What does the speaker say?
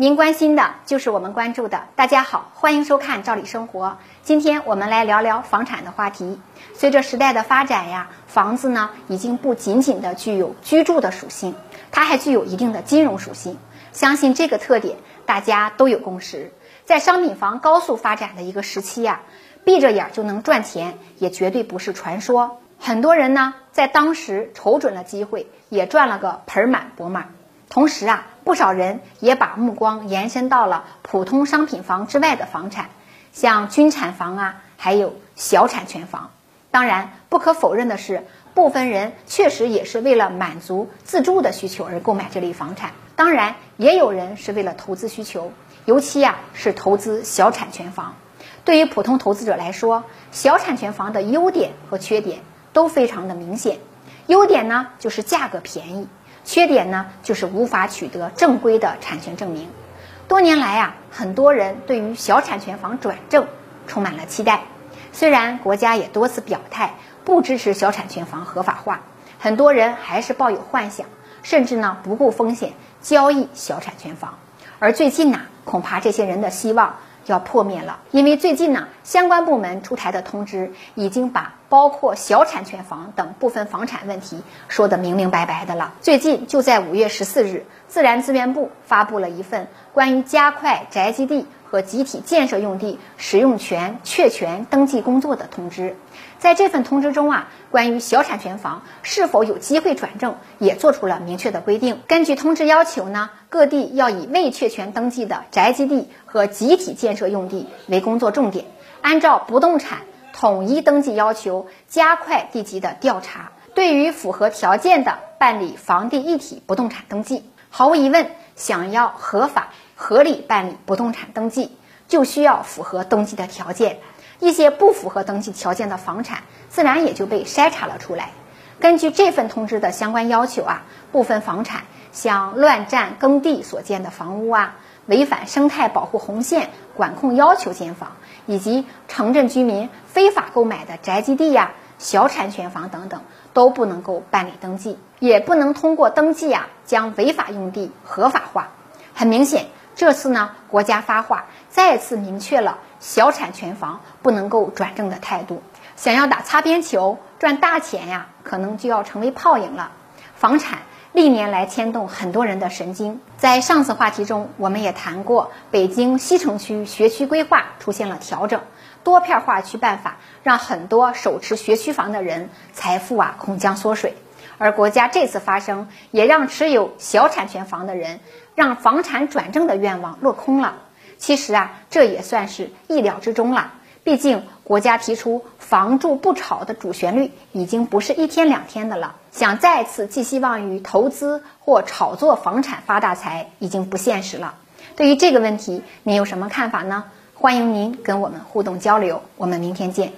您关心的就是我们关注的。大家好，欢迎收看《赵理生活》。今天我们来聊聊房产的话题。随着时代的发展呀，房子呢已经不仅仅的具有居住的属性，它还具有一定的金融属性。相信这个特点大家都有共识。在商品房高速发展的一个时期呀，闭着眼就能赚钱也绝对不是传说。很多人呢在当时瞅准了机会，也赚了个盆满钵满。同时啊，不少人也把目光延伸到了普通商品房之外的房产，像军产房啊，还有小产权房。当然，不可否认的是，部分人确实也是为了满足自住的需求而购买这类房产。当然，也有人是为了投资需求，尤其呀是投资小产权房。对于普通投资者来说，小产权房的优点和缺点都非常的明显。优点呢，就是价格便宜。缺点呢，就是无法取得正规的产权证明。多年来啊，很多人对于小产权房转正充满了期待。虽然国家也多次表态不支持小产权房合法化，很多人还是抱有幻想，甚至呢不顾风险交易小产权房。而最近呢，恐怕这些人的希望。要破灭了，因为最近呢，相关部门出台的通知已经把包括小产权房等部分房产问题说得明明白白的了。最近就在五月十四日，自然资源部发布了一份关于加快宅基地和集体建设用地使用权确权登记工作的通知。在这份通知中啊，关于小产权房是否有机会转正，也做出了明确的规定。根据通知要求呢，各地要以未确权登记的宅基地和集体建设用地为工作重点，按照不动产统一登记要求，加快地籍的调查。对于符合条件的，办理房地一体不动产登记。毫无疑问，想要合法合理办理不动产登记，就需要符合登记的条件。一些不符合登记条件的房产，自然也就被筛查了出来。根据这份通知的相关要求啊，部分房产像乱占耕地所建的房屋啊，违反生态保护红线管控要求建房，以及城镇居民非法购买的宅基地呀、小产权房等等，都不能够办理登记，也不能通过登记啊将违法用地合法化。很明显。这次呢，国家发话，再次明确了小产权房不能够转正的态度。想要打擦边球赚大钱呀，可能就要成为泡影了。房产历年来牵动很多人的神经。在上次话题中，我们也谈过，北京西城区学区规划出现了调整，多片化区办法让很多手持学区房的人财富啊恐将缩水。而国家这次发声，也让持有小产权房的人让房产转正的愿望落空了。其实啊，这也算是意料之中了。毕竟国家提出“房住不炒”的主旋律已经不是一天两天的了，想再次寄希望于投资或炒作房产发大财已经不现实了。对于这个问题，您有什么看法呢？欢迎您跟我们互动交流我们明天见。